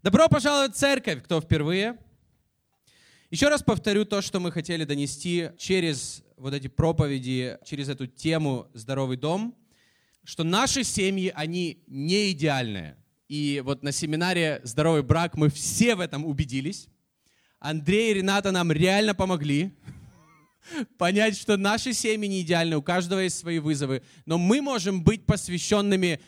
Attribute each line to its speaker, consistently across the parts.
Speaker 1: Добро пожаловать в церковь, кто впервые. Еще раз повторю то, что мы хотели донести через вот эти проповеди, через эту тему «Здоровый дом», что наши семьи, они не идеальные. И вот на семинаре «Здоровый брак» мы все в этом убедились. Андрей и Рената нам реально помогли понять, что наши семьи не идеальны, у каждого есть свои вызовы, но мы можем быть посвященными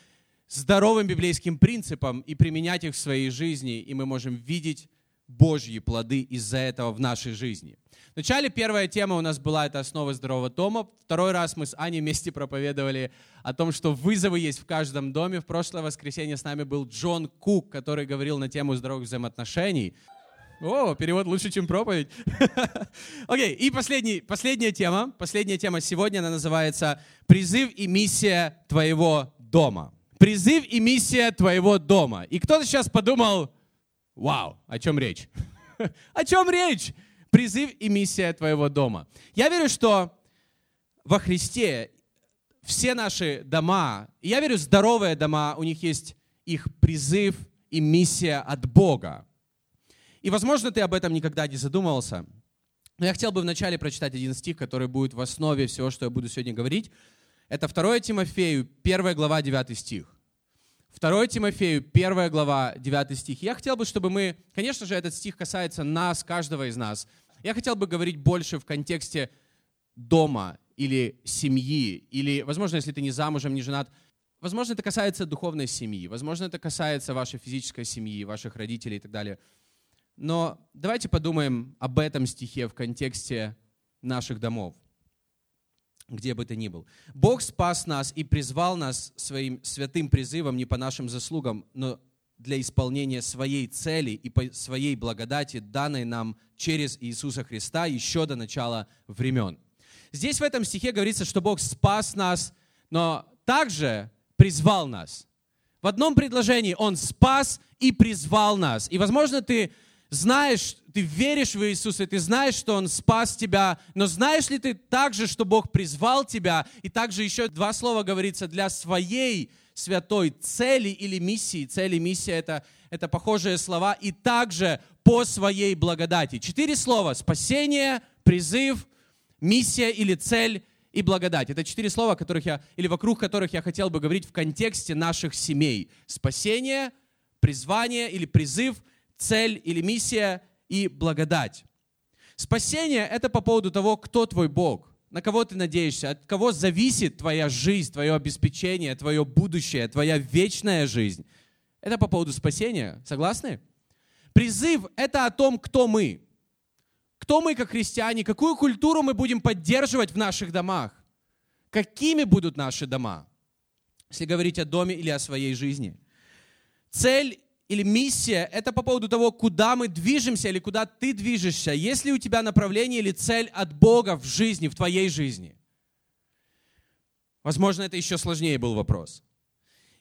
Speaker 1: здоровым библейским принципам и применять их в своей жизни, и мы можем видеть Божьи плоды из-за этого в нашей жизни. Вначале первая тема у нас была это основа здорового дома. Второй раз мы с Аней вместе проповедовали о том, что вызовы есть в каждом доме. В прошлое воскресенье с нами был Джон Кук, который говорил на тему здоровых взаимоотношений. О, перевод лучше, чем проповедь. Окей, okay, и последний, последняя тема. Последняя тема сегодня, она называется «Призыв и миссия твоего дома». Призыв и миссия твоего дома. И кто-то сейчас подумал, вау, о чем речь? О чем речь? Призыв и миссия твоего дома. Я верю, что во Христе все наши дома, я верю, здоровые дома, у них есть их призыв и миссия от Бога. И, возможно, ты об этом никогда не задумывался. Но я хотел бы вначале прочитать один стих, который будет в основе всего, что я буду сегодня говорить. Это 2 Тимофею, 1 глава, 9 стих. 2 Тимофею, 1 глава, 9 стих. Я хотел бы, чтобы мы, конечно же, этот стих касается нас, каждого из нас. Я хотел бы говорить больше в контексте дома или семьи, или, возможно, если ты не замужем, не женат, возможно, это касается духовной семьи, возможно, это касается вашей физической семьи, ваших родителей и так далее. Но давайте подумаем об этом стихе в контексте наших домов где бы ты ни был. Бог спас нас и призвал нас своим святым призывом не по нашим заслугам, но для исполнения своей цели и по своей благодати, данной нам через Иисуса Христа еще до начала времен. Здесь в этом стихе говорится, что Бог спас нас, но также призвал нас. В одном предложении Он спас и призвал нас. И, возможно, ты знаешь, ты веришь в Иисуса, ты знаешь, что Он спас тебя, но знаешь ли ты также, что Бог призвал тебя, и также еще два слова говорится, для своей святой цели или миссии. Цели миссия это, это похожие слова, и также по своей благодати. Четыре слова. Спасение, призыв, миссия или цель и благодать. Это четыре слова, которых я, или вокруг которых я хотел бы говорить в контексте наших семей. Спасение, призвание или призыв, цель или миссия и благодать. Спасение – это по поводу того, кто твой Бог, на кого ты надеешься, от кого зависит твоя жизнь, твое обеспечение, твое будущее, твоя вечная жизнь. Это по поводу спасения. Согласны? Призыв – это о том, кто мы. Кто мы как христиане, какую культуру мы будем поддерживать в наших домах. Какими будут наши дома, если говорить о доме или о своей жизни. Цель или миссия – это по поводу того, куда мы движемся или куда ты движешься. Есть ли у тебя направление или цель от Бога в жизни, в твоей жизни? Возможно, это еще сложнее был вопрос.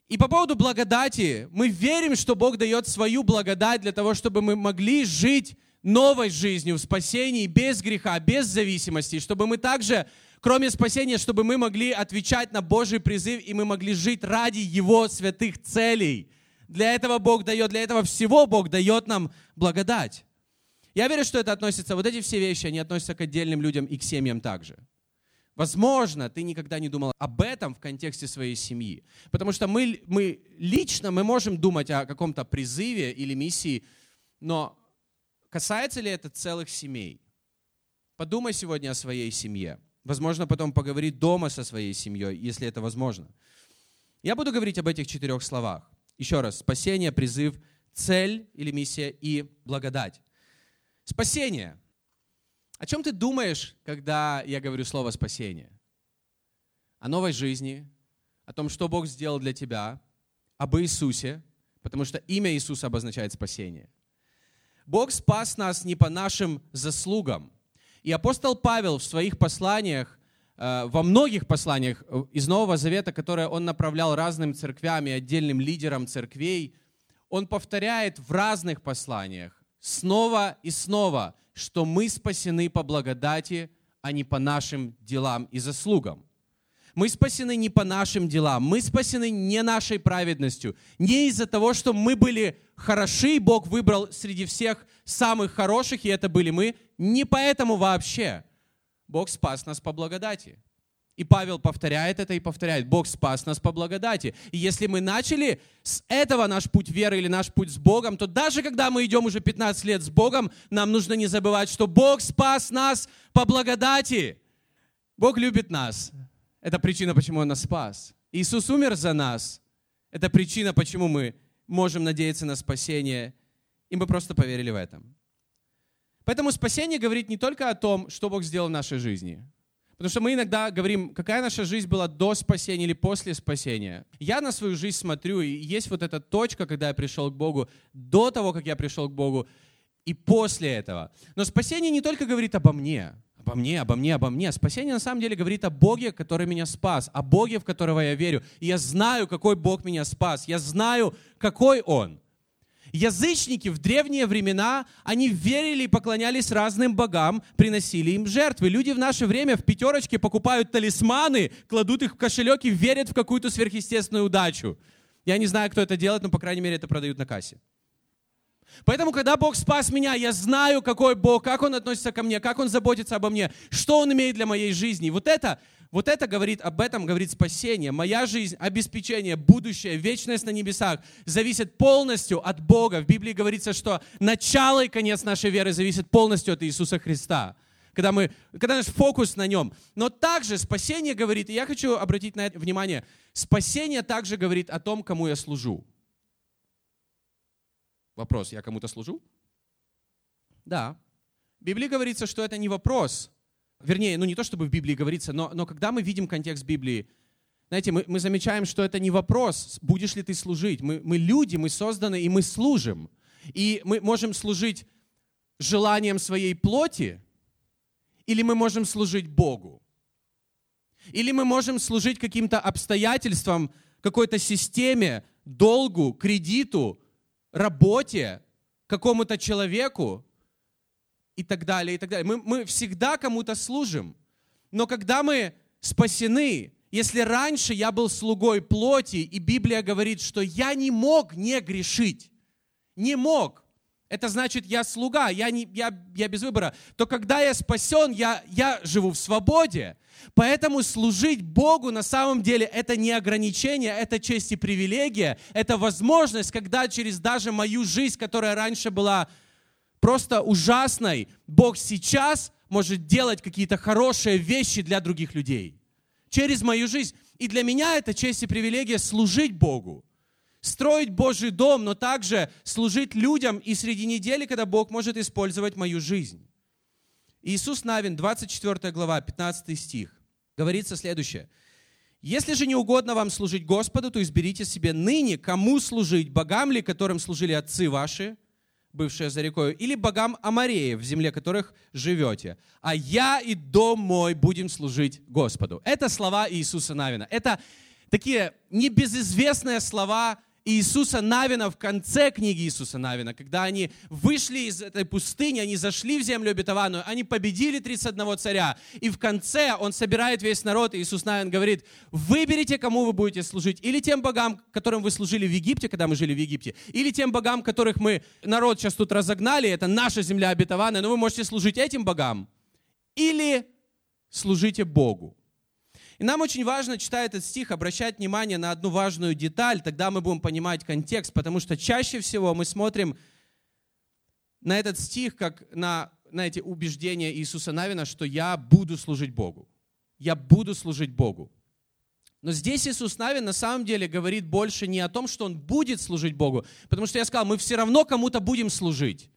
Speaker 1: И по поводу благодати, мы верим, что Бог дает свою благодать для того, чтобы мы могли жить новой жизнью в спасении, без греха, без зависимости, чтобы мы также, кроме спасения, чтобы мы могли отвечать на Божий призыв, и мы могли жить ради Его святых целей – для этого Бог дает, для этого всего Бог дает нам благодать. Я верю, что это относится, вот эти все вещи, они относятся к отдельным людям и к семьям также. Возможно, ты никогда не думал об этом в контексте своей семьи. Потому что мы, мы лично мы можем думать о каком-то призыве или миссии, но касается ли это целых семей? Подумай сегодня о своей семье. Возможно, потом поговорить дома со своей семьей, если это возможно. Я буду говорить об этих четырех словах. Еще раз, спасение, призыв, цель или миссия и благодать. Спасение. О чем ты думаешь, когда я говорю слово спасение? О новой жизни, о том, что Бог сделал для тебя, об Иисусе, потому что имя Иисуса обозначает спасение. Бог спас нас не по нашим заслугам. И апостол Павел в своих посланиях во многих посланиях э, из Нового Завета, которые он направлял разным церквям и отдельным лидерам церквей, он повторяет в разных посланиях снова и снова, что мы спасены по благодати, а не по нашим делам и заслугам. Мы спасены не по нашим делам, мы спасены не нашей праведностью, не из-за того, что мы были хороши, Бог выбрал среди всех самых хороших, и это были мы. Не поэтому вообще. Бог спас нас по благодати. И Павел повторяет это и повторяет. Бог спас нас по благодати. И если мы начали с этого наш путь веры или наш путь с Богом, то даже когда мы идем уже 15 лет с Богом, нам нужно не забывать, что Бог спас нас по благодати. Бог любит нас. Это причина, почему Он нас спас. Иисус умер за нас. Это причина, почему мы можем надеяться на спасение. И мы просто поверили в этом. Поэтому спасение говорит не только о том, что Бог сделал в нашей жизни – Потому что мы иногда говорим, какая наша жизнь была до спасения или после спасения. Я на свою жизнь смотрю, и есть вот эта точка, когда я пришел к Богу, до того, как я пришел к Богу, и после этого. Но спасение не только говорит обо мне, обо мне, обо мне, обо мне. Спасение на самом деле говорит о Боге, который меня спас, о Боге, в которого я верю. И я знаю, какой Бог меня спас. Я знаю, какой Он. Язычники в древние времена, они верили и поклонялись разным богам, приносили им жертвы. Люди в наше время в пятерочке покупают талисманы, кладут их в кошелек и верят в какую-то сверхъестественную удачу. Я не знаю, кто это делает, но, по крайней мере, это продают на кассе. Поэтому, когда Бог спас меня, я знаю, какой Бог, как Он относится ко мне, как Он заботится обо мне, что Он имеет для моей жизни. Вот это вот это говорит, об этом говорит спасение. Моя жизнь, обеспечение, будущее, вечность на небесах зависит полностью от Бога. В Библии говорится, что начало и конец нашей веры зависит полностью от Иисуса Христа. Когда, мы, когда наш фокус на нем. Но также спасение говорит, и я хочу обратить на это внимание, спасение также говорит о том, кому я служу. Вопрос, я кому-то служу? Да. В Библии говорится, что это не вопрос, Вернее, ну не то, чтобы в Библии говорится, но, но когда мы видим контекст Библии, знаете, мы, мы замечаем, что это не вопрос, будешь ли ты служить. Мы, мы люди, мы созданы, и мы служим. И мы можем служить желанием своей плоти, или мы можем служить Богу. Или мы можем служить каким-то обстоятельствам, какой-то системе, долгу, кредиту, работе, какому-то человеку, и так далее, и так далее. Мы, мы всегда кому-то служим. Но когда мы спасены, если раньше я был слугой плоти, и Библия говорит, что я не мог не грешить, не мог, это значит, я слуга, я, не, я, я без выбора, то когда я спасен, я, я живу в свободе. Поэтому служить Богу на самом деле это не ограничение, это честь и привилегия, это возможность, когда через даже мою жизнь, которая раньше была просто ужасной, Бог сейчас может делать какие-то хорошие вещи для других людей. Через мою жизнь. И для меня это честь и привилегия служить Богу. Строить Божий дом, но также служить людям и среди недели, когда Бог может использовать мою жизнь. Иисус Навин, 24 глава, 15 стих. Говорится следующее. «Если же не угодно вам служить Господу, то изберите себе ныне, кому служить, богам ли, которым служили отцы ваши, бывшая за рекою, или богам Амареев, в земле которых живете. А я и дом мой будем служить Господу. Это слова Иисуса Навина. Это такие небезызвестные слова Иисуса Навина в конце книги Иисуса Навина, когда они вышли из этой пустыни, они зашли в землю обетованную, они победили 31 царя, и в конце он собирает весь народ, и Иисус Навин говорит, выберите, кому вы будете служить, или тем богам, которым вы служили в Египте, когда мы жили в Египте, или тем богам, которых мы, народ сейчас тут разогнали, это наша земля обетованная, но вы можете служить этим богам, или служите Богу. И нам очень важно, читая этот стих, обращать внимание на одну важную деталь, тогда мы будем понимать контекст, потому что чаще всего мы смотрим на этот стих как на, на эти убеждения Иисуса Навина, что я буду служить Богу. Я буду служить Богу. Но здесь Иисус Навин на самом деле говорит больше не о том, что Он будет служить Богу, потому что я сказал, мы все равно кому-то будем служить.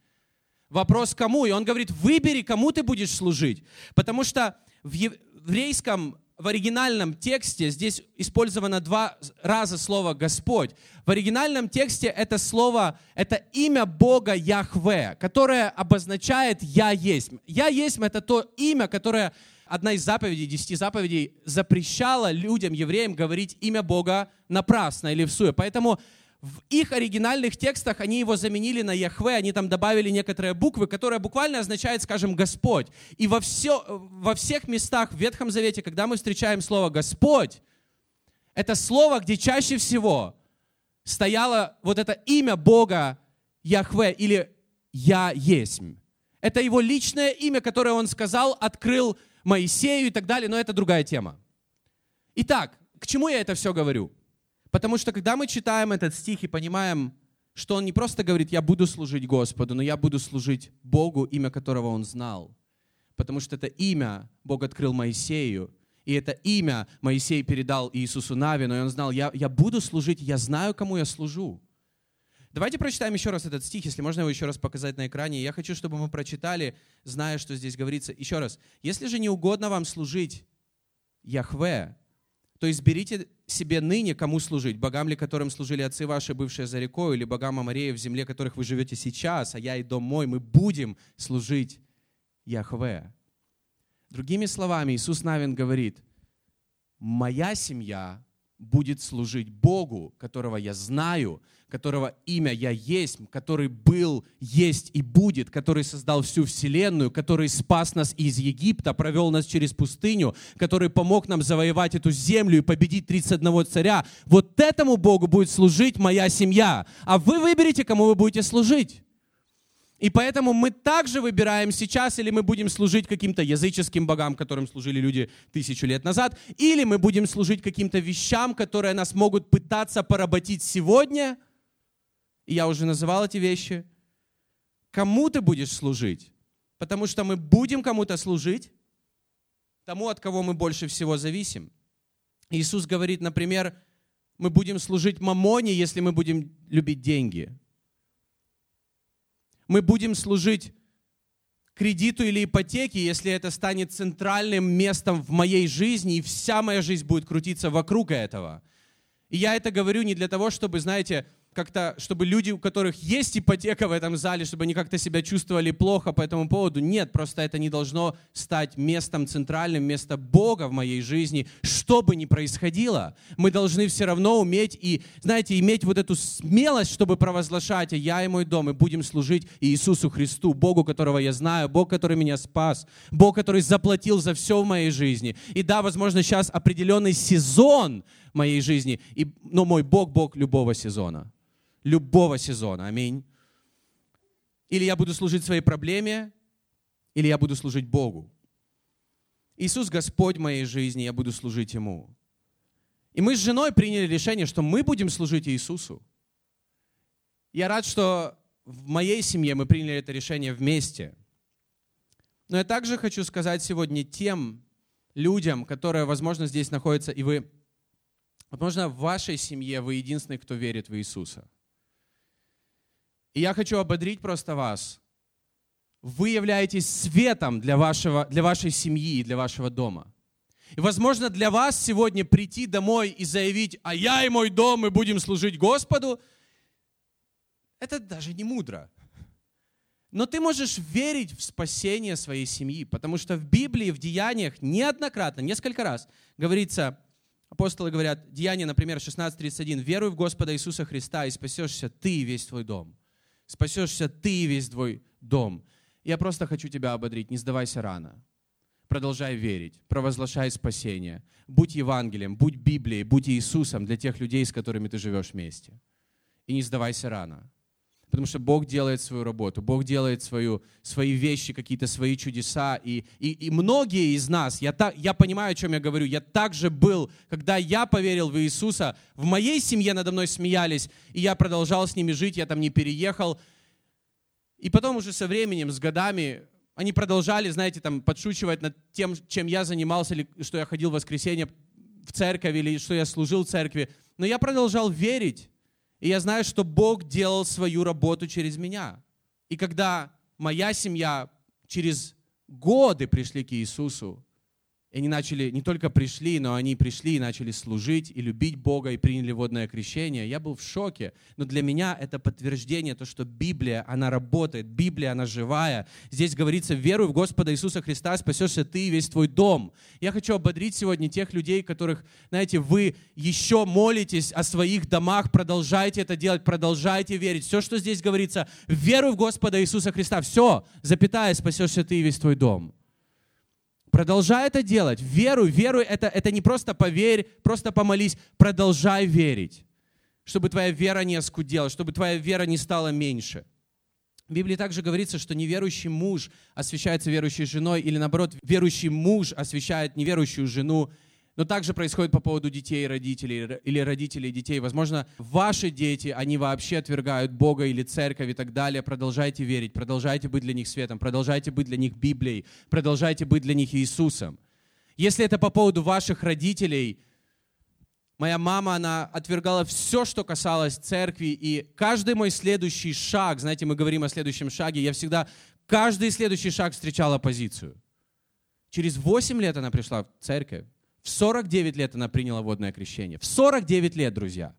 Speaker 1: Вопрос кому? И Он говорит, выбери, кому ты будешь служить. Потому что в еврейском в оригинальном тексте здесь использовано два раза слово «Господь». В оригинальном тексте это слово, это имя Бога Яхве, которое обозначает «Я есть». «Я есть» — это то имя, которое одна из заповедей, десяти заповедей, запрещала людям, евреям, говорить имя Бога напрасно или в суе. Поэтому в их оригинальных текстах они его заменили на Яхве, они там добавили некоторые буквы, которые буквально означают, скажем, Господь. И во, все, во всех местах в Ветхом Завете, когда мы встречаем слово Господь, это слово, где чаще всего стояло вот это имя Бога Яхве или Я есть. Это его личное имя, которое он сказал, открыл Моисею и так далее, но это другая тема. Итак, к чему я это все говорю? Потому что когда мы читаем этот стих и понимаем, что он не просто говорит, я буду служить Господу, но я буду служить Богу, имя которого он знал. Потому что это имя Бог открыл Моисею, и это имя Моисей передал Иисусу Навину, и он знал, я, я буду служить, я знаю, кому я служу. Давайте прочитаем еще раз этот стих, если можно его еще раз показать на экране. Я хочу, чтобы мы прочитали, зная, что здесь говорится. Еще раз. Если же не угодно вам служить Яхве, то изберите себе ныне, кому служить. Богам ли, которым служили отцы ваши, бывшие за рекой, или богам Амарея в земле, которых вы живете сейчас, а я и дом мой, мы будем служить Яхве. Другими словами, Иисус Навин говорит, моя семья будет служить Богу, которого я знаю, которого имя я есть, который был, есть и будет, который создал всю вселенную, который спас нас из Египта, провел нас через пустыню, который помог нам завоевать эту землю и победить 31 царя. Вот этому Богу будет служить моя семья. А вы выберете, кому вы будете служить. И поэтому мы также выбираем сейчас, или мы будем служить каким-то языческим богам, которым служили люди тысячу лет назад, или мы будем служить каким-то вещам, которые нас могут пытаться поработить сегодня. И я уже называл эти вещи. Кому ты будешь служить? Потому что мы будем кому-то служить, тому, от кого мы больше всего зависим. Иисус говорит, например, мы будем служить мамоне, если мы будем любить деньги – мы будем служить кредиту или ипотеке, если это станет центральным местом в моей жизни, и вся моя жизнь будет крутиться вокруг этого. И я это говорю не для того, чтобы, знаете, как-то, чтобы люди, у которых есть ипотека в этом зале, чтобы они как-то себя чувствовали плохо по этому поводу. Нет, просто это не должно стать местом центральным, место Бога в моей жизни, что бы ни происходило. Мы должны все равно уметь и, знаете, иметь вот эту смелость, чтобы провозглашать, а я и мой дом, и будем служить Иисусу Христу, Богу, которого я знаю, Бог, который меня спас, Бог, который заплатил за все в моей жизни. И да, возможно, сейчас определенный сезон моей жизни, и, но мой Бог, Бог любого сезона любого сезона. Аминь. Или я буду служить своей проблеме, или я буду служить Богу. Иисус Господь моей жизни, я буду служить Ему. И мы с женой приняли решение, что мы будем служить Иисусу. Я рад, что в моей семье мы приняли это решение вместе. Но я также хочу сказать сегодня тем людям, которые, возможно, здесь находятся, и вы, возможно, в вашей семье вы единственный, кто верит в Иисуса – и я хочу ободрить просто вас. Вы являетесь светом для, вашего, для вашей семьи и для вашего дома. И, возможно, для вас сегодня прийти домой и заявить, а я и мой дом, мы будем служить Господу, это даже не мудро. Но ты можешь верить в спасение своей семьи, потому что в Библии, в Деяниях неоднократно, несколько раз говорится, апостолы говорят, Деяния, например, 16.31, «Веруй в Господа Иисуса Христа, и спасешься ты и весь твой дом» спасешься ты и весь твой дом. Я просто хочу тебя ободрить, не сдавайся рано. Продолжай верить, провозглашай спасение. Будь Евангелием, будь Библией, будь Иисусом для тех людей, с которыми ты живешь вместе. И не сдавайся рано. Потому что Бог делает свою работу, Бог делает свою, свои вещи, какие-то свои чудеса. И, и, и многие из нас, я, так, я понимаю, о чем я говорю, я также был, когда я поверил в Иисуса, в моей семье надо мной смеялись, и я продолжал с ними жить, я там не переехал. И потом уже со временем, с годами, они продолжали, знаете, там подшучивать над тем, чем я занимался, или что я ходил в воскресенье в церковь, или что я служил в церкви. Но я продолжал верить и я знаю, что Бог делал свою работу через меня. И когда моя семья через годы пришли к Иисусу, и они начали, не только пришли, но они пришли и начали служить и любить Бога и приняли водное крещение. Я был в шоке. Но для меня это подтверждение, то, что Библия, она работает, Библия, она живая. Здесь говорится, веруй в Господа Иисуса Христа, спасешься ты и весь твой дом. Я хочу ободрить сегодня тех людей, которых, знаете, вы еще молитесь о своих домах, продолжайте это делать, продолжайте верить. Все, что здесь говорится, веруй в Господа Иисуса Христа. Все, запятая, спасешься ты и весь твой дом. Продолжай это делать. Веруй, веруй. Это, это не просто поверь, просто помолись. Продолжай верить, чтобы твоя вера не оскудела, чтобы твоя вера не стала меньше. В Библии также говорится, что неверующий муж освящается верующей женой, или наоборот, верующий муж освящает неверующую жену. Но также происходит по поводу детей и родителей, или родителей и детей. Возможно, ваши дети, они вообще отвергают Бога или церковь и так далее. Продолжайте верить, продолжайте быть для них светом, продолжайте быть для них Библией, продолжайте быть для них Иисусом. Если это по поводу ваших родителей, моя мама, она отвергала все, что касалось церкви, и каждый мой следующий шаг, знаете, мы говорим о следующем шаге, я всегда, каждый следующий шаг встречал оппозицию. Через 8 лет она пришла в церковь, в 49 лет она приняла водное крещение. В 49 лет, друзья.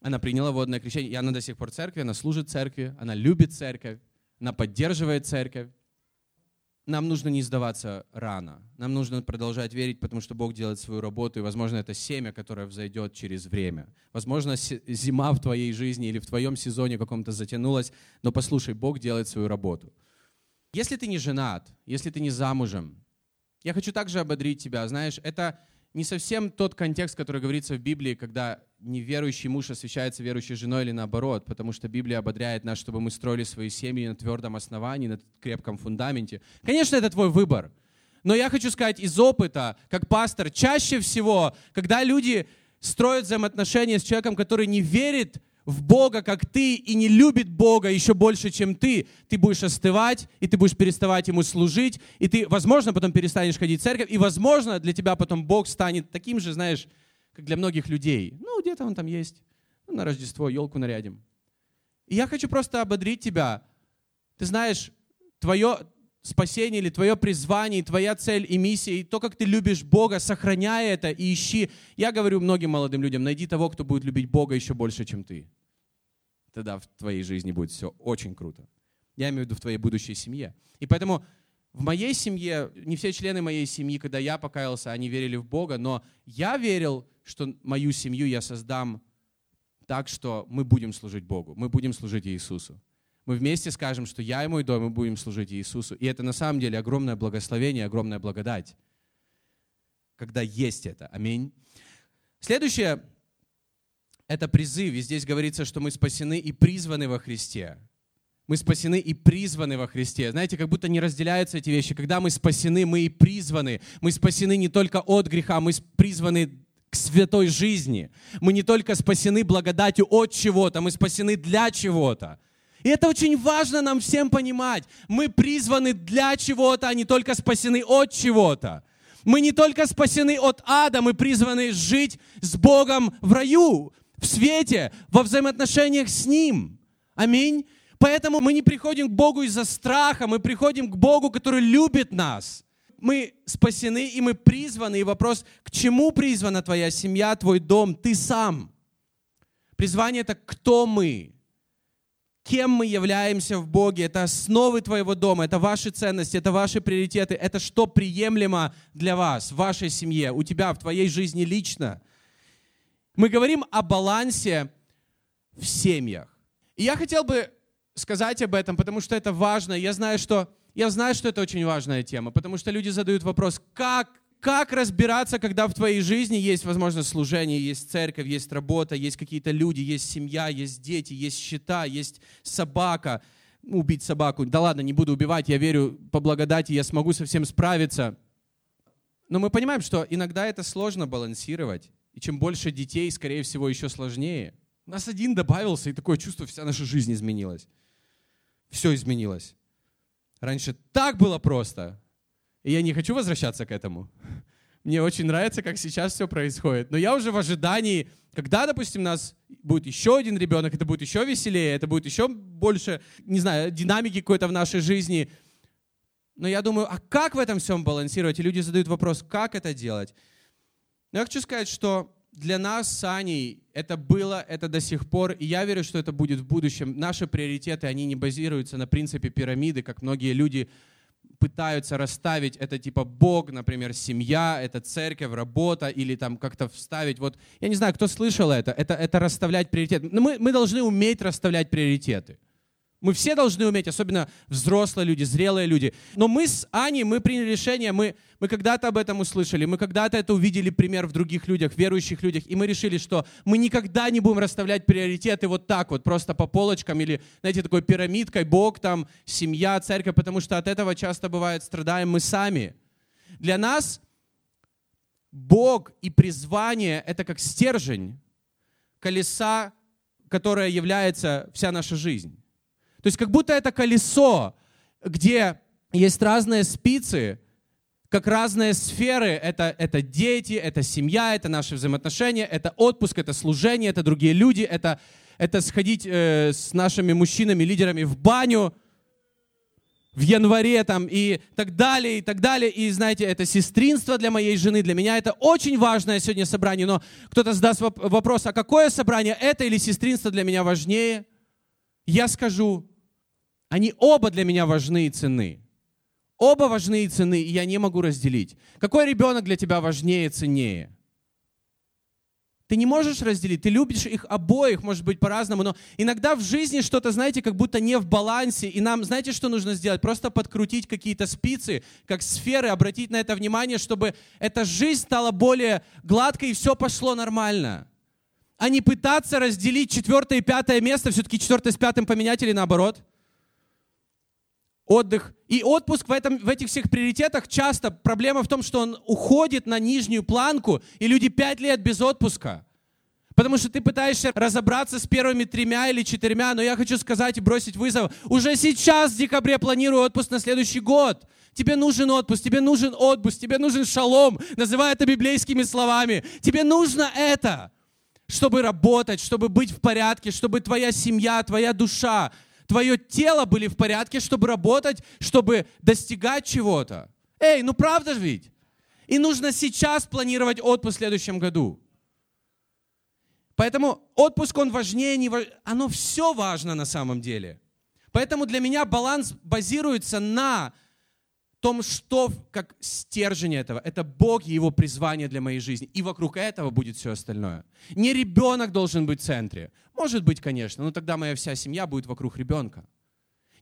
Speaker 1: Она приняла водное крещение, и она до сих пор в церкви, она служит церкви, она любит церковь, она поддерживает церковь. Нам нужно не сдаваться рано. Нам нужно продолжать верить, потому что Бог делает свою работу, и, возможно, это семя, которое взойдет через время. Возможно, зима в твоей жизни или в твоем сезоне каком-то затянулась, но послушай, Бог делает свою работу. Если ты не женат, если ты не замужем, я хочу также ободрить тебя. Знаешь, это не совсем тот контекст, который говорится в Библии, когда неверующий муж освещается верующей женой или наоборот, потому что Библия ободряет нас, чтобы мы строили свои семьи на твердом основании, на крепком фундаменте. Конечно, это твой выбор. Но я хочу сказать из опыта, как пастор, чаще всего, когда люди строят взаимоотношения с человеком, который не верит в Бога, как ты, и не любит Бога еще больше, чем ты, ты будешь остывать, и ты будешь переставать Ему служить, и ты, возможно, потом перестанешь ходить в церковь, и, возможно, для тебя потом Бог станет таким же, знаешь, как для многих людей. Ну, где-то он там есть. Ну, на Рождество елку нарядим. И я хочу просто ободрить тебя. Ты знаешь, твое спасение или твое призвание, твоя цель и миссия, и то, как ты любишь Бога, сохраняй это и ищи. Я говорю многим молодым людям, найди того, кто будет любить Бога еще больше, чем ты тогда в твоей жизни будет все очень круто. Я имею в виду в твоей будущей семье. И поэтому в моей семье, не все члены моей семьи, когда я покаялся, они верили в Бога, но я верил, что мою семью я создам так, что мы будем служить Богу, мы будем служить Иисусу. Мы вместе скажем, что я и мой дом, мы будем служить Иисусу. И это на самом деле огромное благословение, огромная благодать, когда есть это. Аминь. Следующее, это призыв. И здесь говорится, что мы спасены и призваны во Христе. Мы спасены и призваны во Христе. Знаете, как будто не разделяются эти вещи. Когда мы спасены, мы и призваны. Мы спасены не только от греха, мы призваны к святой жизни. Мы не только спасены благодатью от чего-то, мы спасены для чего-то. И это очень важно нам всем понимать. Мы призваны для чего-то, а не только спасены от чего-то. Мы не только спасены от ада, мы призваны жить с Богом в раю в свете, во взаимоотношениях с Ним. Аминь. Поэтому мы не приходим к Богу из-за страха, мы приходим к Богу, который любит нас. Мы спасены и мы призваны. И вопрос, к чему призвана твоя семья, твой дом, ты сам? Призвание это кто мы? Кем мы являемся в Боге? Это основы твоего дома, это ваши ценности, это ваши приоритеты, это что приемлемо для вас, в вашей семье, у тебя, в твоей жизни лично. Мы говорим о балансе в семьях. И я хотел бы сказать об этом, потому что это важно. Я знаю, что, я знаю, что это очень важная тема, потому что люди задают вопрос, как, как разбираться, когда в твоей жизни есть, возможно, служение, есть церковь, есть работа, есть какие-то люди, есть семья, есть дети, есть счета, есть собака. Убить собаку. Да ладно, не буду убивать, я верю по благодати, я смогу со всем справиться. Но мы понимаем, что иногда это сложно балансировать. И чем больше детей, скорее всего, еще сложнее. У нас один добавился, и такое чувство, вся наша жизнь изменилась. Все изменилось. Раньше так было просто. И я не хочу возвращаться к этому. Мне очень нравится, как сейчас все происходит. Но я уже в ожидании, когда, допустим, у нас будет еще один ребенок, это будет еще веселее, это будет еще больше, не знаю, динамики какой-то в нашей жизни. Но я думаю, а как в этом всем балансировать? И люди задают вопрос, как это делать? Но я хочу сказать, что для нас с Аней это было, это до сих пор, и я верю, что это будет в будущем. Наши приоритеты, они не базируются на принципе пирамиды, как многие люди пытаются расставить это типа Бог, например, семья, это церковь, работа, или там как-то вставить. Вот, я не знаю, кто слышал это, это, это расставлять приоритеты. Но мы, мы должны уметь расставлять приоритеты. Мы все должны уметь, особенно взрослые люди, зрелые люди. Но мы с Аней, мы приняли решение, мы, мы когда-то об этом услышали, мы когда-то это увидели пример в других людях, верующих людях, и мы решили, что мы никогда не будем расставлять приоритеты вот так вот, просто по полочкам или, знаете, такой пирамидкой, Бог там, семья, церковь, потому что от этого часто бывает страдаем мы сами. Для нас Бог и призвание — это как стержень колеса, которое является вся наша жизнь. То есть как будто это колесо, где есть разные спицы, как разные сферы. Это, это дети, это семья, это наши взаимоотношения, это отпуск, это служение, это другие люди, это, это сходить э, с нашими мужчинами, лидерами в баню в январе там и так далее, и так далее. И знаете, это сестринство для моей жены, для меня это очень важное сегодня собрание. Но кто-то задаст вопрос, а какое собрание, это или сестринство для меня важнее? Я скажу, они оба для меня важны и ценны. Оба важны и ценны, и я не могу разделить. Какой ребенок для тебя важнее и ценнее? Ты не можешь разделить, ты любишь их обоих, может быть, по-разному, но иногда в жизни что-то, знаете, как будто не в балансе, и нам, знаете, что нужно сделать? Просто подкрутить какие-то спицы, как сферы, обратить на это внимание, чтобы эта жизнь стала более гладкой и все пошло нормально. А не пытаться разделить четвертое и пятое место, все-таки четвертое с пятым поменять или наоборот – отдых. И отпуск в, этом, в этих всех приоритетах часто проблема в том, что он уходит на нижнюю планку, и люди пять лет без отпуска. Потому что ты пытаешься разобраться с первыми тремя или четырьмя, но я хочу сказать и бросить вызов. Уже сейчас в декабре планирую отпуск на следующий год. Тебе нужен отпуск, тебе нужен отпуск, тебе нужен шалом, называя это библейскими словами. Тебе нужно это, чтобы работать, чтобы быть в порядке, чтобы твоя семья, твоя душа твое тело были в порядке, чтобы работать, чтобы достигать чего-то. Эй, ну правда же ведь? И нужно сейчас планировать отпуск в следующем году. Поэтому отпуск, он важнее, не важ... оно все важно на самом деле. Поэтому для меня баланс базируется на том, что как стержень этого. Это Бог и Его призвание для моей жизни. И вокруг этого будет все остальное. Не ребенок должен быть в центре. Может быть, конечно, но тогда моя вся семья будет вокруг ребенка.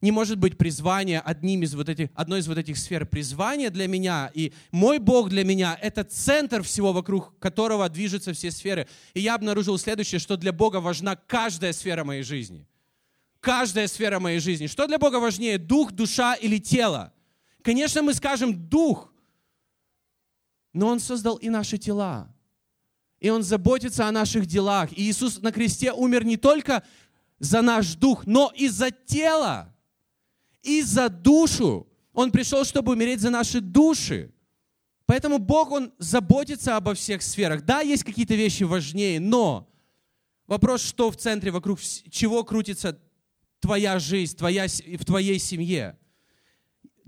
Speaker 1: Не может быть призвание одним из вот этих, одной из вот этих сфер. Призвание для меня и мой Бог для меня — это центр всего, вокруг которого движутся все сферы. И я обнаружил следующее, что для Бога важна каждая сфера моей жизни. Каждая сфера моей жизни. Что для Бога важнее, дух, душа или тело? Конечно, мы скажем дух, но Он создал и наши тела. И Он заботится о наших делах. И Иисус на кресте умер не только за наш дух, но и за тело, и за душу. Он пришел, чтобы умереть за наши души. Поэтому Бог, Он заботится обо всех сферах. Да, есть какие-то вещи важнее, но вопрос, что в центре, вокруг чего крутится твоя жизнь, твоя, в твоей семье.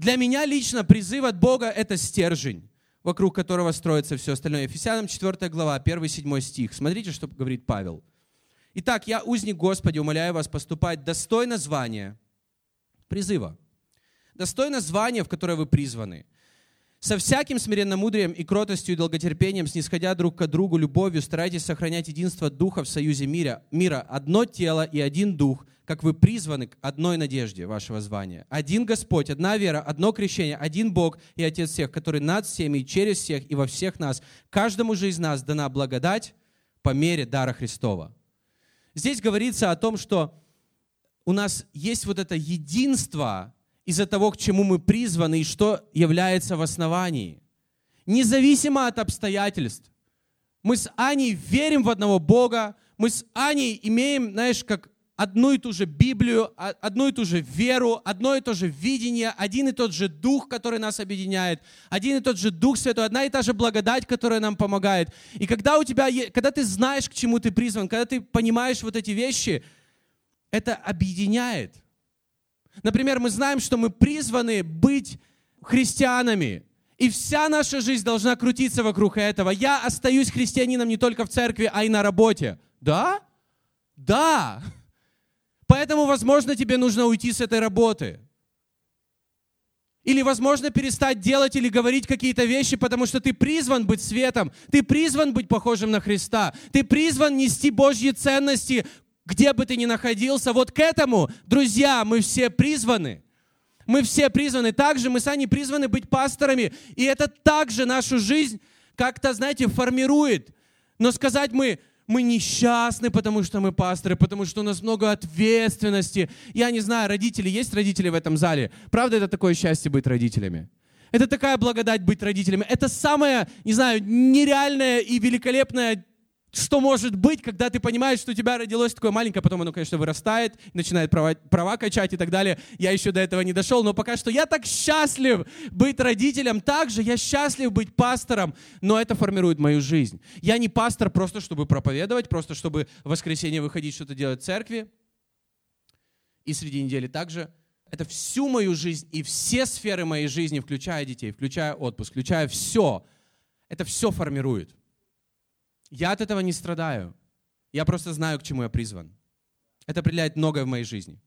Speaker 1: Для меня лично призыв от Бога — это стержень, вокруг которого строится все остальное. Ефесянам 4 глава, 1-7 стих. Смотрите, что говорит Павел. «Итак, я, узник Господи, умоляю вас поступать достойно звания, призыва, достойно звания, в которое вы призваны, со всяким смиренномудрием и кротостью и долготерпением, снисходя друг к другу любовью, старайтесь сохранять единство Духа в союзе мира, мира, одно тело и один Дух, как вы призваны к одной надежде вашего звания. Один Господь, одна вера, одно крещение, один Бог и Отец всех, который над всеми и через всех и во всех нас. Каждому же из нас дана благодать по мере дара Христова. Здесь говорится о том, что у нас есть вот это единство из-за того, к чему мы призваны и что является в основании. Независимо от обстоятельств. Мы с Аней верим в одного Бога, мы с Аней имеем, знаешь, как одну и ту же Библию, одну и ту же веру, одно и то же видение, один и тот же Дух, который нас объединяет, один и тот же Дух Святой, одна и та же благодать, которая нам помогает. И когда у тебя, когда ты знаешь, к чему ты призван, когда ты понимаешь вот эти вещи, это объединяет. Например, мы знаем, что мы призваны быть христианами, и вся наша жизнь должна крутиться вокруг этого. Я остаюсь христианином не только в церкви, а и на работе. Да? Да. Поэтому, возможно, тебе нужно уйти с этой работы. Или, возможно, перестать делать или говорить какие-то вещи, потому что ты призван быть светом, ты призван быть похожим на Христа, ты призван нести Божьи ценности где бы ты ни находился. Вот к этому, друзья, мы все призваны. Мы все призваны. Также мы сами призваны быть пасторами. И это также нашу жизнь как-то, знаете, формирует. Но сказать мы, мы несчастны, потому что мы пасторы, потому что у нас много ответственности. Я не знаю, родители, есть родители в этом зале? Правда, это такое счастье быть родителями? Это такая благодать быть родителями. Это самое, не знаю, нереальное и великолепное что может быть, когда ты понимаешь, что у тебя родилось такое маленькое, потом оно, конечно, вырастает, начинает права, права качать и так далее. Я еще до этого не дошел, но пока что я так счастлив быть родителем, также я счастлив быть пастором, но это формирует мою жизнь. Я не пастор просто, чтобы проповедовать, просто чтобы в воскресенье выходить что-то делать в церкви, и среди недели также. Это всю мою жизнь и все сферы моей жизни, включая детей, включая отпуск, включая все, это все формирует. Я от этого не страдаю. Я просто знаю, к чему я призван. Это определяет многое в моей жизни.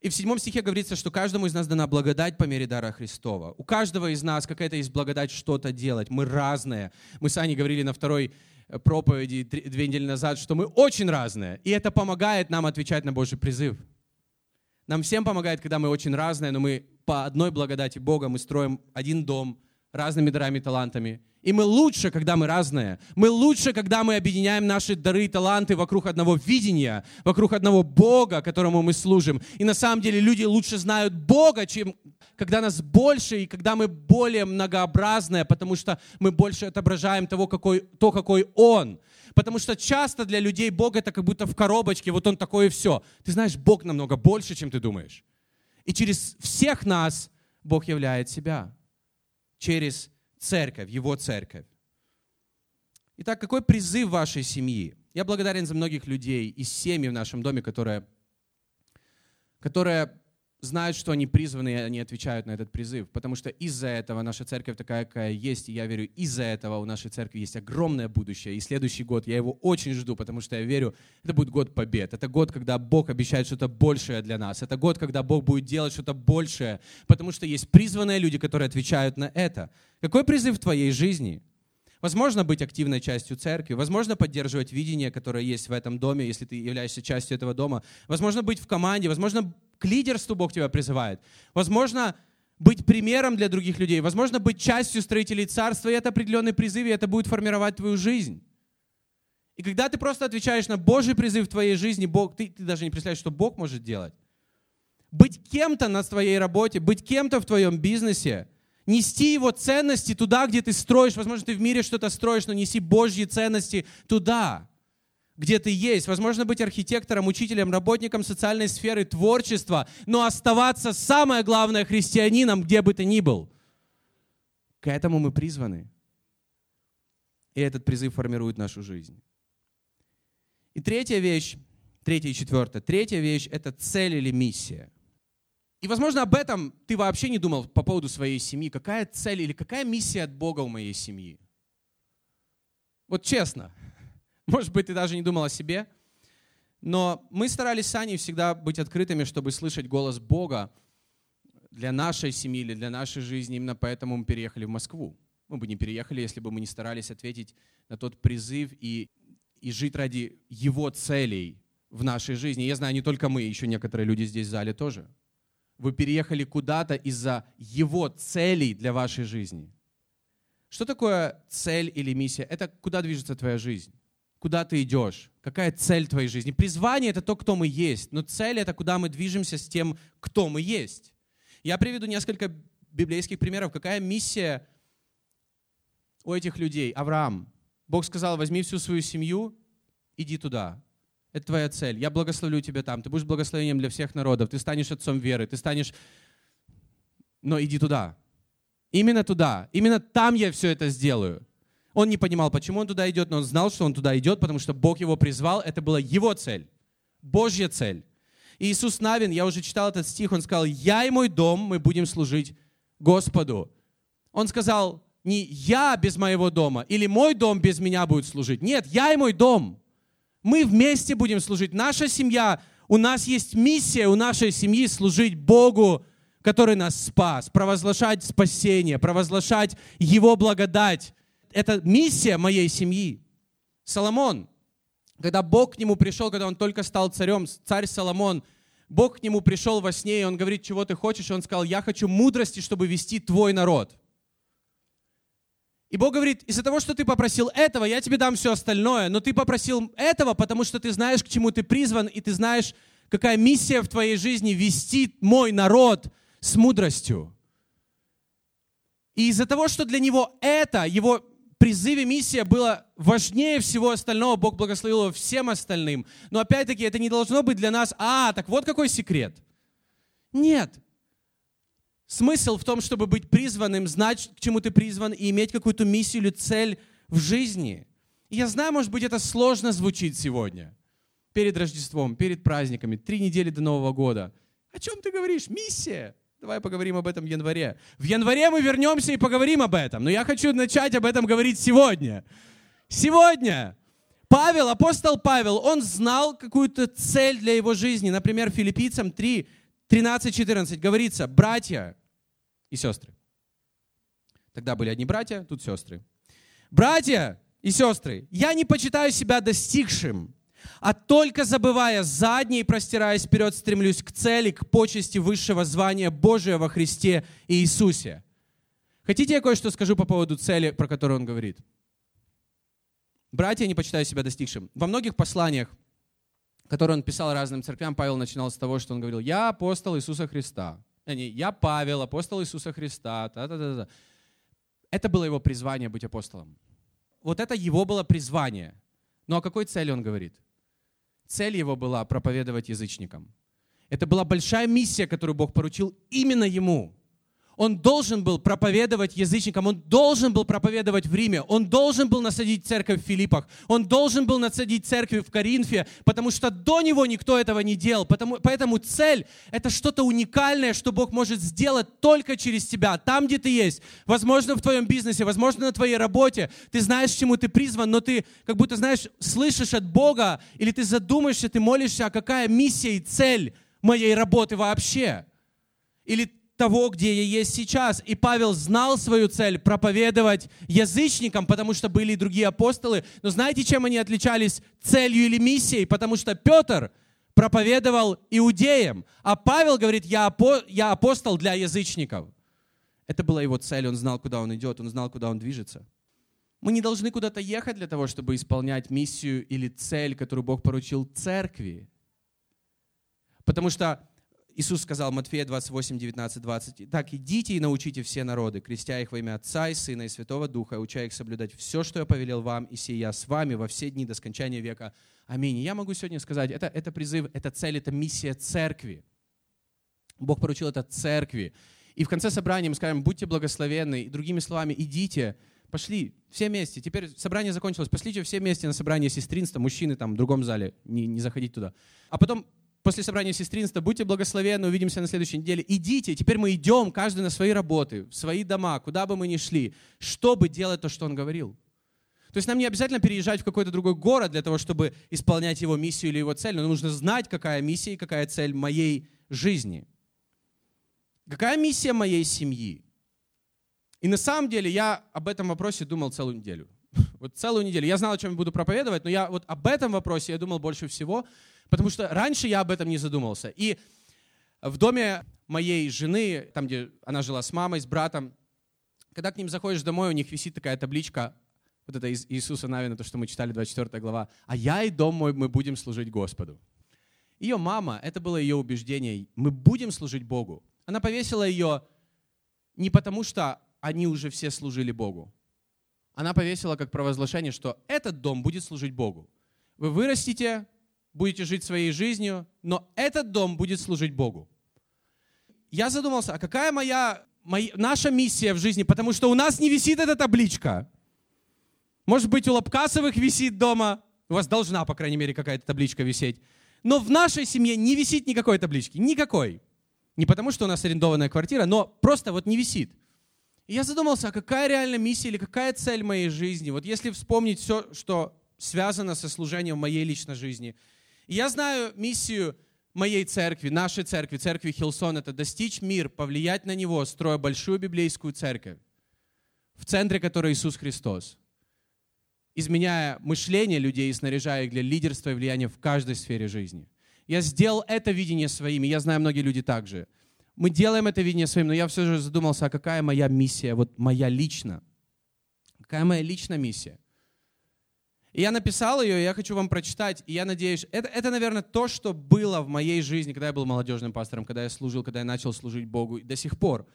Speaker 1: И в седьмом стихе говорится, что каждому из нас дана благодать по мере дара Христова. У каждого из нас какая-то есть благодать что-то делать. Мы разные. Мы с Аней говорили на второй э, проповеди две недели назад, что мы очень разные. И это помогает нам отвечать на Божий призыв. Нам всем помогает, когда мы очень разные, но мы по одной благодати Бога мы строим один дом разными дарами и талантами. И мы лучше, когда мы разные. Мы лучше, когда мы объединяем наши дары и таланты вокруг одного видения, вокруг одного Бога, которому мы служим. И на самом деле люди лучше знают Бога, чем когда нас больше и когда мы более многообразные, потому что мы больше отображаем того, какой, то, какой Он. Потому что часто для людей Бог это как будто в коробочке, вот Он такое и все. Ты знаешь, Бог намного больше, чем ты думаешь. И через всех нас Бог являет себя. Через церковь, его церковь. Итак, какой призыв вашей семьи? Я благодарен за многих людей из семьи в нашем доме, которые, которые знают, что они призваны, и они отвечают на этот призыв. Потому что из-за этого наша церковь такая, какая есть. И я верю, из-за этого у нашей церкви есть огромное будущее. И следующий год я его очень жду, потому что я верю, это будет год побед. Это год, когда Бог обещает что-то большее для нас. Это год, когда Бог будет делать что-то большее. Потому что есть призванные люди, которые отвечают на это. Какой призыв в твоей жизни? Возможно, быть активной частью церкви, возможно, поддерживать видение, которое есть в этом доме, если ты являешься частью этого дома. Возможно, быть в команде, возможно, к лидерству Бог тебя призывает. Возможно, быть примером для других людей. Возможно, быть частью строителей царства, и это определенный призыв, и это будет формировать твою жизнь. И когда ты просто отвечаешь на Божий призыв в твоей жизни, Бог, ты, ты даже не представляешь, что Бог может делать. Быть кем-то на твоей работе, быть кем-то в твоем бизнесе – нести его ценности туда, где ты строишь. Возможно, ты в мире что-то строишь, но неси Божьи ценности туда, где ты есть. Возможно, быть архитектором, учителем, работником социальной сферы, творчества, но оставаться, самое главное, христианином, где бы ты ни был. К этому мы призваны. И этот призыв формирует нашу жизнь. И третья вещь, третья и четвертая. Третья вещь – это цель или миссия – и, возможно, об этом ты вообще не думал по поводу своей семьи. Какая цель или какая миссия от Бога у моей семьи? Вот честно. Может быть, ты даже не думал о себе. Но мы старались с Аней всегда быть открытыми, чтобы слышать голос Бога для нашей семьи или для нашей жизни. Именно поэтому мы переехали в Москву. Мы бы не переехали, если бы мы не старались ответить на тот призыв и, и жить ради Его целей в нашей жизни. Я знаю, не только мы, еще некоторые люди здесь в зале тоже. Вы переехали куда-то из-за его целей для вашей жизни. Что такое цель или миссия? Это куда движется твоя жизнь? Куда ты идешь? Какая цель твоей жизни? Призвание — это то, кто мы есть. Но цель — это куда мы движемся с тем, кто мы есть. Я приведу несколько библейских примеров. Какая миссия у этих людей? Авраам. Бог сказал, возьми всю свою семью, иди туда. Это твоя цель. Я благословлю тебя там. Ты будешь благословением для всех народов. Ты станешь отцом веры. Ты станешь... Но иди туда. Именно туда. Именно там я все это сделаю. Он не понимал, почему он туда идет, но он знал, что он туда идет, потому что Бог его призвал. Это была его цель. Божья цель. И Иисус Навин, я уже читал этот стих, он сказал, «Я и мой дом, мы будем служить Господу». Он сказал, не «я без моего дома» или «мой дом без меня будет служить». Нет, «я и мой дом». Мы вместе будем служить. Наша семья, у нас есть миссия у нашей семьи служить Богу, который нас спас, провозглашать спасение, провозглашать Его благодать. Это миссия моей семьи. Соломон, Когда Бог к нему пришел, когда он только стал царем, царь Соломон, Бог к нему пришел во сне, и он говорит, чего ты хочешь? И он сказал, я хочу мудрости, чтобы вести твой народ. И Бог говорит, из-за того, что ты попросил этого, я тебе дам все остальное, но ты попросил этого, потому что ты знаешь, к чему ты призван, и ты знаешь, какая миссия в твоей жизни вести мой народ с мудростью. И из-за того, что для него это, его призыве миссия была важнее всего остального, Бог благословил его всем остальным. Но опять-таки это не должно быть для нас, а, так вот какой секрет. Нет, Смысл в том, чтобы быть призванным, знать, к чему ты призван, и иметь какую-то миссию или цель в жизни. И я знаю, может быть, это сложно звучит сегодня, перед Рождеством, перед праздниками, три недели до Нового года. О чем ты говоришь? Миссия. Давай поговорим об этом в январе. В январе мы вернемся и поговорим об этом. Но я хочу начать об этом говорить сегодня. Сегодня. Павел, апостол Павел, он знал какую-то цель для его жизни. Например, филиппийцам 3, 13-14 говорится, братья, и сестры. Тогда были одни братья, тут сестры. Братья и сестры, я не почитаю себя достигшим, а только забывая заднее и простираясь вперед, стремлюсь к цели, к почести высшего звания Божия во Христе и Иисусе. Хотите, я кое-что скажу по поводу цели, про которую он говорит? Братья, не почитаю себя достигшим. Во многих посланиях, которые он писал разным церквям, Павел начинал с того, что он говорил, «Я апостол Иисуса Христа». Они, я Павел, апостол Иисуса Христа. Та -та -та -та. Это было его призвание быть апостолом. Вот это его было призвание. Но о какой цели он говорит? Цель его была проповедовать язычникам. Это была большая миссия, которую Бог поручил именно ему он должен был проповедовать язычникам, он должен был проповедовать в Риме, он должен был насадить церковь в Филиппах, он должен был насадить церковь в Коринфе, потому что до него никто этого не делал. Потому, поэтому цель — это что-то уникальное, что Бог может сделать только через тебя, там, где ты есть. Возможно, в твоем бизнесе, возможно, на твоей работе. Ты знаешь, чему ты призван, но ты как будто, знаешь, слышишь от Бога, или ты задумаешься, ты молишься, а какая миссия и цель моей работы вообще? Или того, где я есть сейчас. И Павел знал свою цель проповедовать язычникам, потому что были и другие апостолы. Но знаете, чем они отличались целью или миссией? Потому что Петр проповедовал иудеям, а Павел говорит, я, апо, я апостол для язычников. Это была его цель, он знал, куда он идет, он знал, куда он движется. Мы не должны куда-то ехать для того, чтобы исполнять миссию или цель, которую Бог поручил церкви. Потому что Иисус сказал, Матфея 28, 19, 20, «Так, идите и научите все народы, крестя их во имя Отца и Сына и Святого Духа, уча их соблюдать все, что я повелел вам, и сия с вами во все дни до скончания века. Аминь». Я могу сегодня сказать, это, это призыв, это цель, это миссия церкви. Бог поручил это церкви. И в конце собрания мы скажем, будьте благословенны, и другими словами, идите, пошли все вместе. Теперь собрание закончилось, пошлите все вместе на собрание сестринства, мужчины там в другом зале, не, не заходить туда. А потом после собрания сестринства, будьте благословенны, увидимся на следующей неделе. Идите, теперь мы идем, каждый на свои работы, в свои дома, куда бы мы ни шли, чтобы делать то, что он говорил. То есть нам не обязательно переезжать в какой-то другой город для того, чтобы исполнять его миссию или его цель, но нужно знать, какая миссия и какая цель моей жизни. Какая миссия моей семьи? И на самом деле я об этом вопросе думал целую неделю. Вот целую неделю. Я знал, о чем я буду проповедовать, но я вот об этом вопросе я думал больше всего, Потому что раньше я об этом не задумывался. И в доме моей жены, там, где она жила с мамой, с братом, когда к ним заходишь домой, у них висит такая табличка, вот это из Иисуса Навина, то, что мы читали, 24 глава, «А я и дом мой, мы будем служить Господу». Ее мама, это было ее убеждение, мы будем служить Богу. Она повесила ее не потому, что они уже все служили Богу. Она повесила как провозглашение, что этот дом будет служить Богу. Вы вырастите, будете жить своей жизнью, но этот дом будет служить Богу. Я задумался, а какая моя, моя, наша миссия в жизни? Потому что у нас не висит эта табличка. Может быть, у Лапкасовых висит дома. У вас должна, по крайней мере, какая-то табличка висеть. Но в нашей семье не висит никакой таблички. Никакой. Не потому, что у нас арендованная квартира, но просто вот не висит. И я задумался, а какая реально миссия или какая цель моей жизни? Вот если вспомнить все, что связано со служением в моей личной жизни – и я знаю миссию моей церкви, нашей церкви, церкви Хилсон, это достичь мир, повлиять на него, строя большую библейскую церковь, в центре которой Иисус Христос. изменяя мышление людей и снаряжая их для лидерства и влияния в каждой сфере жизни. Я сделал это видение своими, я знаю, многие люди также. Мы делаем это видение своим, но я все же задумался, а какая моя миссия, вот моя лично? Какая моя личная миссия? И я написал ее, и я хочу вам прочитать, и я надеюсь, это, это, наверное, то, что было в моей жизни, когда я был молодежным пастором, когда я служил, когда я начал служить Богу, и до сих пор.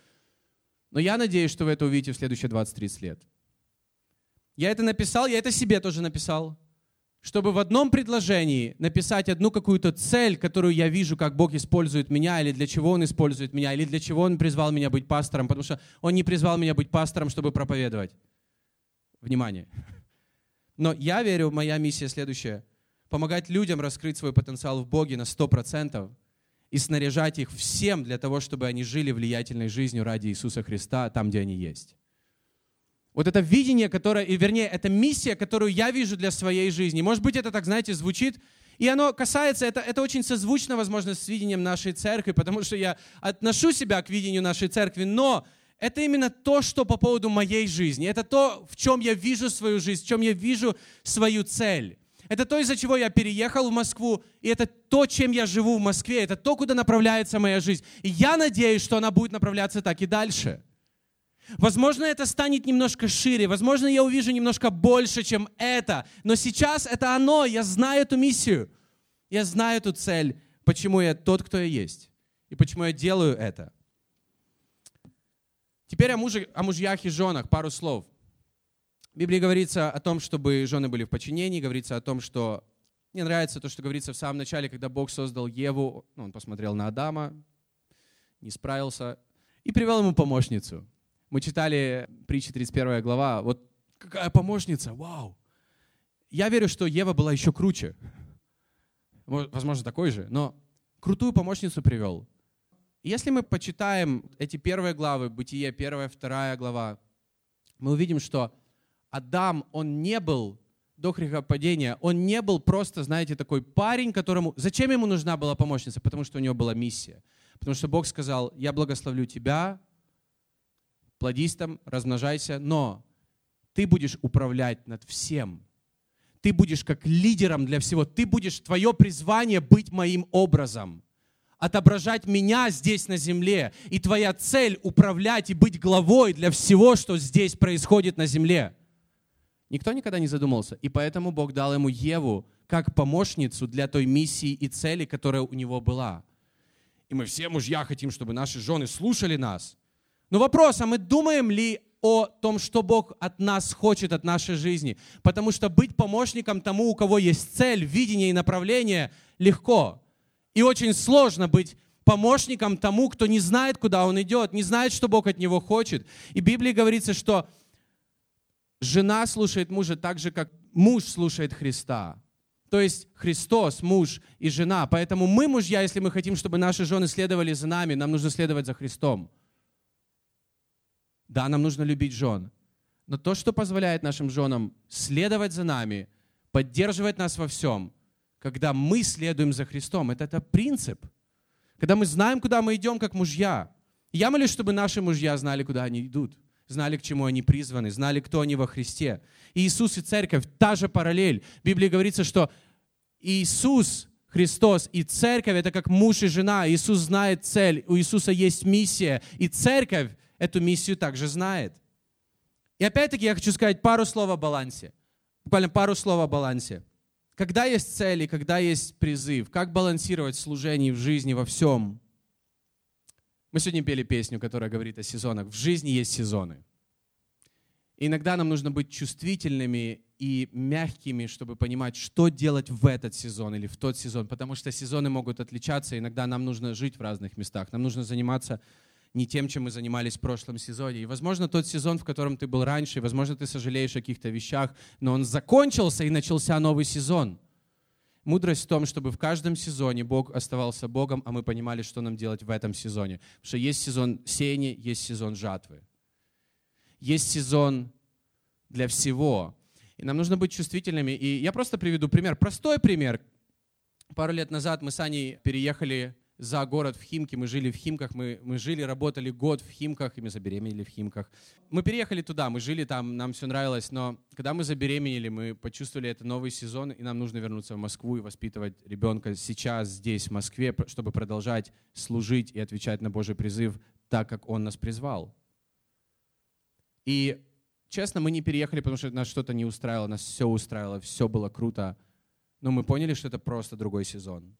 Speaker 1: Но я надеюсь, что вы это увидите в следующие 20-30 лет. Я это написал, я это себе тоже написал, чтобы в одном предложении написать одну какую-то цель, которую я вижу, как Бог использует меня, или для чего Он использует меня, или для чего Он призвал меня быть пастором, потому что Он не призвал меня быть пастором, чтобы проповедовать. Внимание. Но я верю, моя миссия следующая. Помогать людям раскрыть свой потенциал в Боге на 100% и снаряжать их всем для того, чтобы они жили влиятельной жизнью ради Иисуса Христа там, где они есть. Вот это видение, которое, и вернее, это миссия, которую я вижу для своей жизни. Может быть, это так, знаете, звучит, и оно касается, это, это очень созвучно, возможно, с видением нашей церкви, потому что я отношу себя к видению нашей церкви, но это именно то, что по поводу моей жизни. Это то, в чем я вижу свою жизнь, в чем я вижу свою цель. Это то, из-за чего я переехал в Москву, и это то, чем я живу в Москве, это то, куда направляется моя жизнь. И я надеюсь, что она будет направляться так и дальше. Возможно, это станет немножко шире, возможно, я увижу немножко больше, чем это, но сейчас это оно, я знаю эту миссию, я знаю эту цель, почему я тот, кто я есть, и почему я делаю это. Теперь о, муже, о мужьях и женах пару слов. В Библии говорится о том, чтобы жены были в подчинении, говорится о том, что мне нравится то, что говорится в самом начале, когда Бог создал Еву, ну, он посмотрел на Адама, не справился, и привел ему помощницу. Мы читали притчи 31 глава, вот какая помощница, вау! Я верю, что Ева была еще круче. Возможно, такой же, но крутую помощницу привел. Если мы почитаем эти первые главы, Бытие, первая, вторая глава, мы увидим, что Адам, он не был до грехопадения, он не был просто, знаете, такой парень, которому... Зачем ему нужна была помощница? Потому что у него была миссия. Потому что Бог сказал, я благословлю тебя, плодись там, размножайся, но ты будешь управлять над всем. Ты будешь как лидером для всего. Ты будешь, твое призвание быть моим образом, отображать меня здесь на земле. И твоя цель управлять и быть главой для всего, что здесь происходит на земле. Никто никогда не задумался. И поэтому Бог дал ему Еву как помощницу для той миссии и цели, которая у него была. И мы все мужья хотим, чтобы наши жены слушали нас. Но вопрос, а мы думаем ли о том, что Бог от нас хочет, от нашей жизни? Потому что быть помощником тому, у кого есть цель, видение и направление, легко. И очень сложно быть помощником тому, кто не знает, куда он идет, не знает, что Бог от него хочет. И в Библии говорится, что жена слушает мужа так же, как муж слушает Христа. То есть Христос, муж и жена. Поэтому мы, мужья, если мы хотим, чтобы наши жены следовали за нами, нам нужно следовать за Христом. Да, нам нужно любить жен. Но то, что позволяет нашим женам следовать за нами, поддерживать нас во всем, когда мы следуем за Христом, это, это принцип. Когда мы знаем, куда мы идем, как мужья. Я молюсь, чтобы наши мужья знали, куда они идут, знали, к чему они призваны, знали, кто они во Христе. И Иисус и церковь, та же параллель. В Библии говорится, что Иисус Христос и церковь — это как муж и жена. Иисус знает цель, у Иисуса есть миссия. И церковь эту миссию также знает. И опять-таки я хочу сказать пару слов о балансе. Буквально пару слов о балансе. Когда есть цели, когда есть призыв, как балансировать в служении, в жизни, во всем. Мы сегодня пели песню, которая говорит о сезонах. В жизни есть сезоны. И иногда нам нужно быть чувствительными и мягкими, чтобы понимать, что делать в этот сезон или в тот сезон, потому что сезоны могут отличаться, иногда нам нужно жить в разных местах, нам нужно заниматься не тем, чем мы занимались в прошлом сезоне. И, возможно, тот сезон, в котором ты был раньше, и, возможно, ты сожалеешь о каких-то вещах, но он закончился, и начался новый сезон. Мудрость в том, чтобы в каждом сезоне Бог оставался Богом, а мы понимали, что нам делать в этом сезоне. Потому что есть сезон сеяния, есть сезон жатвы. Есть сезон для всего. И нам нужно быть чувствительными. И я просто приведу пример. Простой пример. Пару лет назад мы с Аней переехали за город в Химке, мы жили в Химках, мы, мы жили, работали год в Химках, и мы забеременели в Химках. Мы переехали туда, мы жили там, нам все нравилось, но когда мы забеременели, мы почувствовали это новый сезон, и нам нужно вернуться в Москву и воспитывать ребенка сейчас, здесь, в Москве, чтобы продолжать служить и отвечать на Божий призыв так, как Он нас призвал. И честно, мы не переехали, потому что нас что-то не устраивало, нас все устраивало, все было круто, но мы поняли, что это просто другой сезон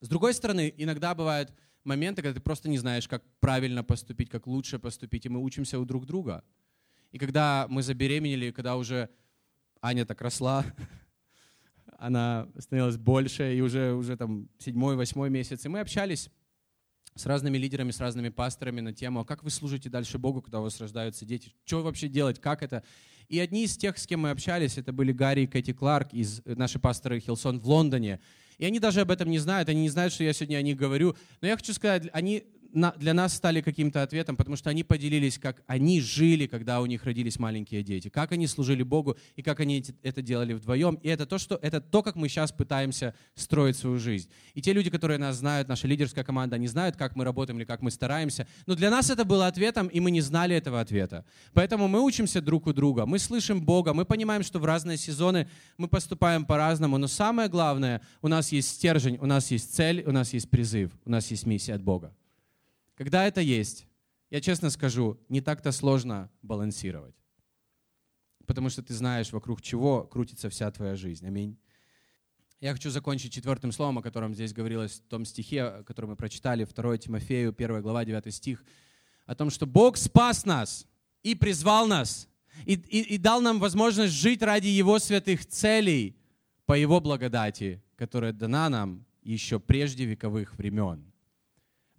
Speaker 1: с другой стороны, иногда бывают моменты, когда ты просто не знаешь, как правильно поступить, как лучше поступить, и мы учимся у друг друга. И когда мы забеременели, когда уже Аня так росла, она становилась больше, и уже, уже там седьмой, восьмой месяц, и мы общались с разными лидерами, с разными пасторами на тему, а как вы служите дальше Богу, когда у вас рождаются дети, что вообще делать, как это. И одни из тех, с кем мы общались, это были Гарри и Кэти Кларк, из, наши пасторы Хилсон в Лондоне. И они даже об этом не знают, они не знают, что я сегодня о них говорю. Но я хочу сказать, они для нас стали каким-то ответом, потому что они поделились, как они жили, когда у них родились маленькие дети, как они служили Богу и как они это делали вдвоем. И это то, что, это то, как мы сейчас пытаемся строить свою жизнь. И те люди, которые нас знают, наша лидерская команда, они знают, как мы работаем или как мы стараемся. Но для нас это было ответом, и мы не знали этого ответа. Поэтому мы учимся друг у друга, мы слышим Бога, мы понимаем, что в разные сезоны мы поступаем по-разному. Но самое главное, у нас есть стержень, у нас есть цель, у нас есть призыв, у нас есть миссия от Бога. Когда это есть, я честно скажу, не так-то сложно балансировать. Потому что ты знаешь, вокруг чего крутится вся твоя жизнь. Аминь. Я хочу закончить четвертым словом, о котором здесь говорилось в том стихе, который мы прочитали, 2 Тимофею, 1 глава, 9 стих, о том, что Бог спас нас и призвал нас, и, и, и дал нам возможность жить ради Его святых целей по Его благодати, которая дана нам еще прежде вековых времен.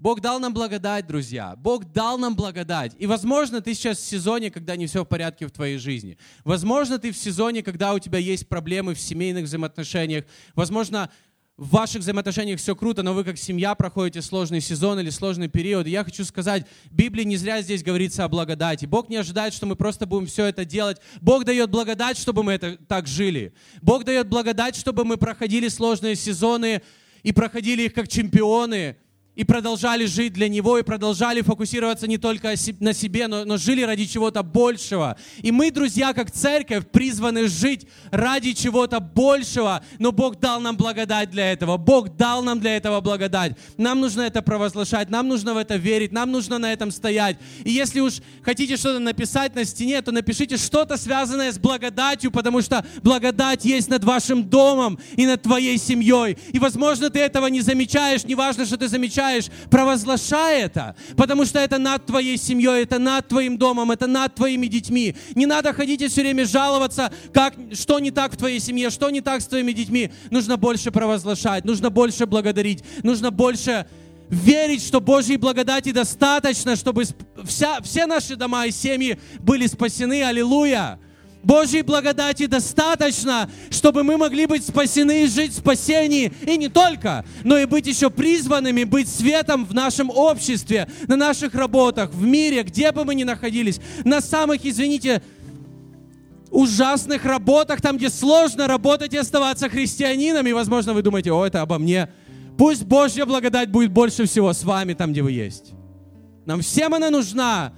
Speaker 1: Бог дал нам благодать, друзья. Бог дал нам благодать. И, возможно, ты сейчас в сезоне, когда не все в порядке в твоей жизни. Возможно, ты в сезоне, когда у тебя есть проблемы в семейных взаимоотношениях. Возможно, в ваших взаимоотношениях все круто, но вы как семья проходите сложный сезон или сложный период. И я хочу сказать, Библии не зря здесь говорится о благодати. Бог не ожидает, что мы просто будем все это делать. Бог дает благодать, чтобы мы это так жили. Бог дает благодать, чтобы мы проходили сложные сезоны и проходили их как чемпионы и продолжали жить для Него, и продолжали фокусироваться не только на себе, но, но жили ради чего-то большего. И мы, друзья, как церковь, призваны жить ради чего-то большего, но Бог дал нам благодать для этого. Бог дал нам для этого благодать. Нам нужно это провозглашать, нам нужно в это верить, нам нужно на этом стоять. И если уж хотите что-то написать на стене, то напишите что-то связанное с благодатью, потому что благодать есть над вашим домом и над твоей семьей. И, возможно, ты этого не замечаешь, неважно, что ты замечаешь, замечаешь, провозглашай это, потому что это над твоей семьей, это над твоим домом, это над твоими детьми. Не надо ходить и все время жаловаться, как, что не так в твоей семье, что не так с твоими детьми. Нужно больше провозглашать, нужно больше благодарить, нужно больше верить, что Божьей благодати достаточно, чтобы вся, все наши дома и семьи были спасены. Аллилуйя! Божьей благодати достаточно, чтобы мы могли быть спасены и жить в спасении. И не только, но и быть еще призванными, быть светом в нашем обществе, на наших работах, в мире, где бы мы ни находились, на самых, извините, ужасных работах, там, где сложно работать и оставаться христианином. И, возможно, вы думаете, о, это обо мне. Пусть Божья благодать будет больше всего с вами там, где вы есть. Нам всем она нужна,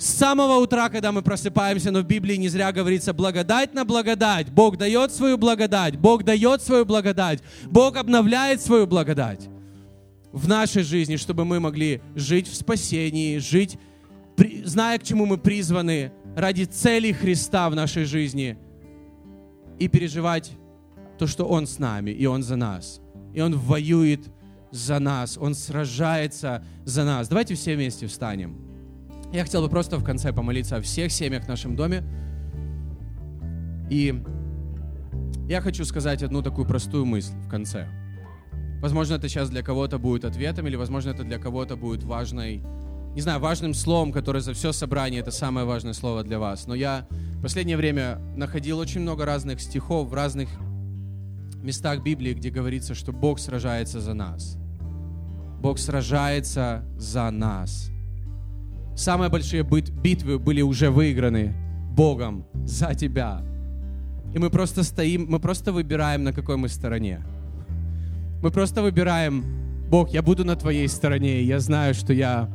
Speaker 1: с самого утра, когда мы просыпаемся, но в Библии не зря говорится благодать на благодать. Бог дает свою благодать, Бог дает свою благодать, Бог обновляет свою благодать в нашей жизни, чтобы мы могли жить в спасении, жить, зная, к чему мы призваны, ради цели Христа в нашей жизни и переживать то, что Он с нами, и Он за нас. И Он воюет за нас, Он сражается за нас. Давайте все вместе встанем. Я хотел бы просто в конце помолиться о всех семьях в нашем доме. И я хочу сказать одну такую простую мысль в конце. Возможно, это сейчас для кого-то будет ответом, или, возможно, это для кого-то будет важной, не знаю, важным словом, которое за все собрание, это самое важное слово для вас. Но я в последнее время находил очень много разных стихов в разных местах Библии, где говорится, что Бог сражается за нас. Бог сражается за нас. Самые большие битвы были уже выиграны Богом за тебя. И мы просто стоим, мы просто выбираем, на какой мы стороне. Мы просто выбираем Бог, я буду на твоей стороне, я знаю, что я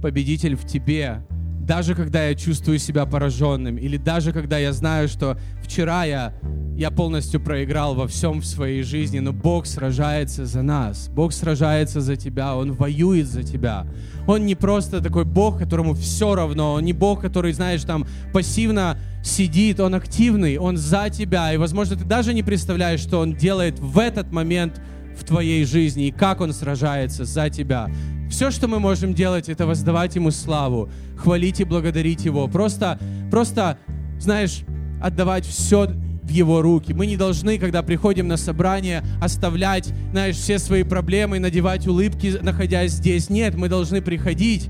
Speaker 1: победитель в тебе, даже когда я чувствую себя пораженным, или даже когда я знаю, что вчера я, я полностью проиграл во всем в своей жизни, но Бог сражается за нас, Бог сражается за тебя, Он воюет за тебя. Он не просто такой Бог, которому все равно, Он не Бог, который, знаешь, там пассивно сидит, Он активный, Он за тебя, и, возможно, ты даже не представляешь, что Он делает в этот момент в твоей жизни и как Он сражается за тебя. Все, что мы можем делать, это воздавать Ему славу, хвалить и благодарить Его. Просто, просто, знаешь, отдавать все в Его руки. Мы не должны, когда приходим на собрание, оставлять, знаешь, все свои проблемы, надевать улыбки, находясь здесь. Нет, мы должны приходить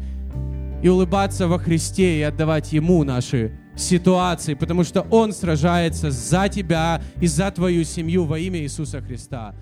Speaker 1: и улыбаться во Христе и отдавать Ему наши ситуации, потому что Он сражается за тебя и за твою семью во имя Иисуса Христа.